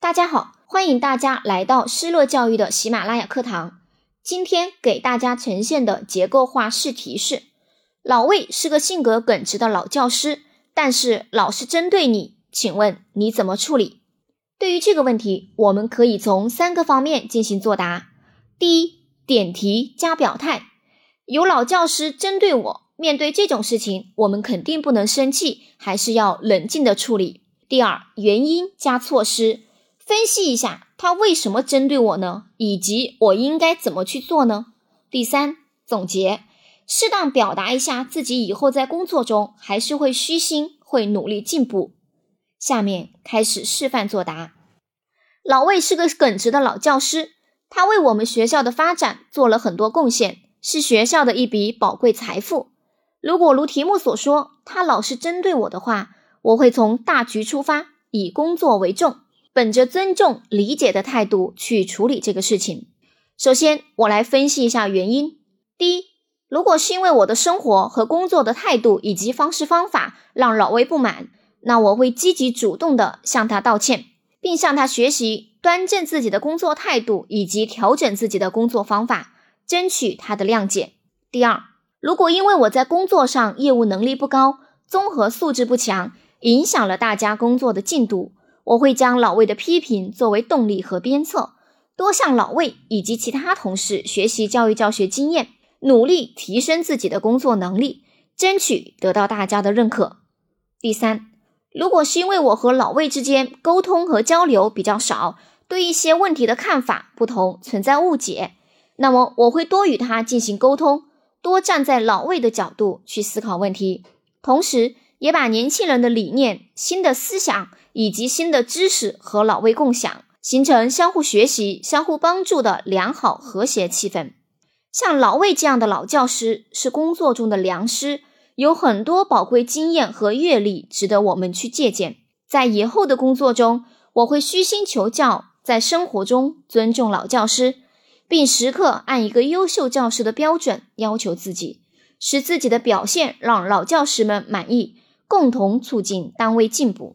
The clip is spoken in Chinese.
大家好，欢迎大家来到失落教育的喜马拉雅课堂。今天给大家呈现的结构化试题是：老魏是个性格耿直的老教师，但是老是针对你，请问你怎么处理？对于这个问题，我们可以从三个方面进行作答。第一，点题加表态。有老教师针对我，面对这种事情，我们肯定不能生气，还是要冷静的处理。第二，原因加措施。分析一下他为什么针对我呢？以及我应该怎么去做呢？第三，总结，适当表达一下自己以后在工作中还是会虚心，会努力进步。下面开始示范作答。老魏是个耿直的老教师，他为我们学校的发展做了很多贡献，是学校的一笔宝贵财富。如果如题目所说，他老是针对我的话，我会从大局出发，以工作为重。本着尊重、理解的态度去处理这个事情。首先，我来分析一下原因。第一，如果是因为我的生活和工作的态度以及方式方法让老魏不满，那我会积极主动的向他道歉，并向他学习端正自己的工作态度以及调整自己的工作方法，争取他的谅解。第二，如果因为我在工作上业务能力不高，综合素质不强，影响了大家工作的进度。我会将老魏的批评作为动力和鞭策，多向老魏以及其他同事学习教育教学经验，努力提升自己的工作能力，争取得到大家的认可。第三，如果是因为我和老魏之间沟通和交流比较少，对一些问题的看法不同，存在误解，那么我会多与他进行沟通，多站在老魏的角度去思考问题，同时也把年轻人的理念、新的思想。以及新的知识和老魏共享，形成相互学习、相互帮助的良好和谐气氛。像老魏这样的老教师是工作中的良师，有很多宝贵经验和阅历值得我们去借鉴。在以后的工作中，我会虚心求教，在生活中尊重老教师，并时刻按一个优秀教师的标准要求自己，使自己的表现让老教师们满意，共同促进单位进步。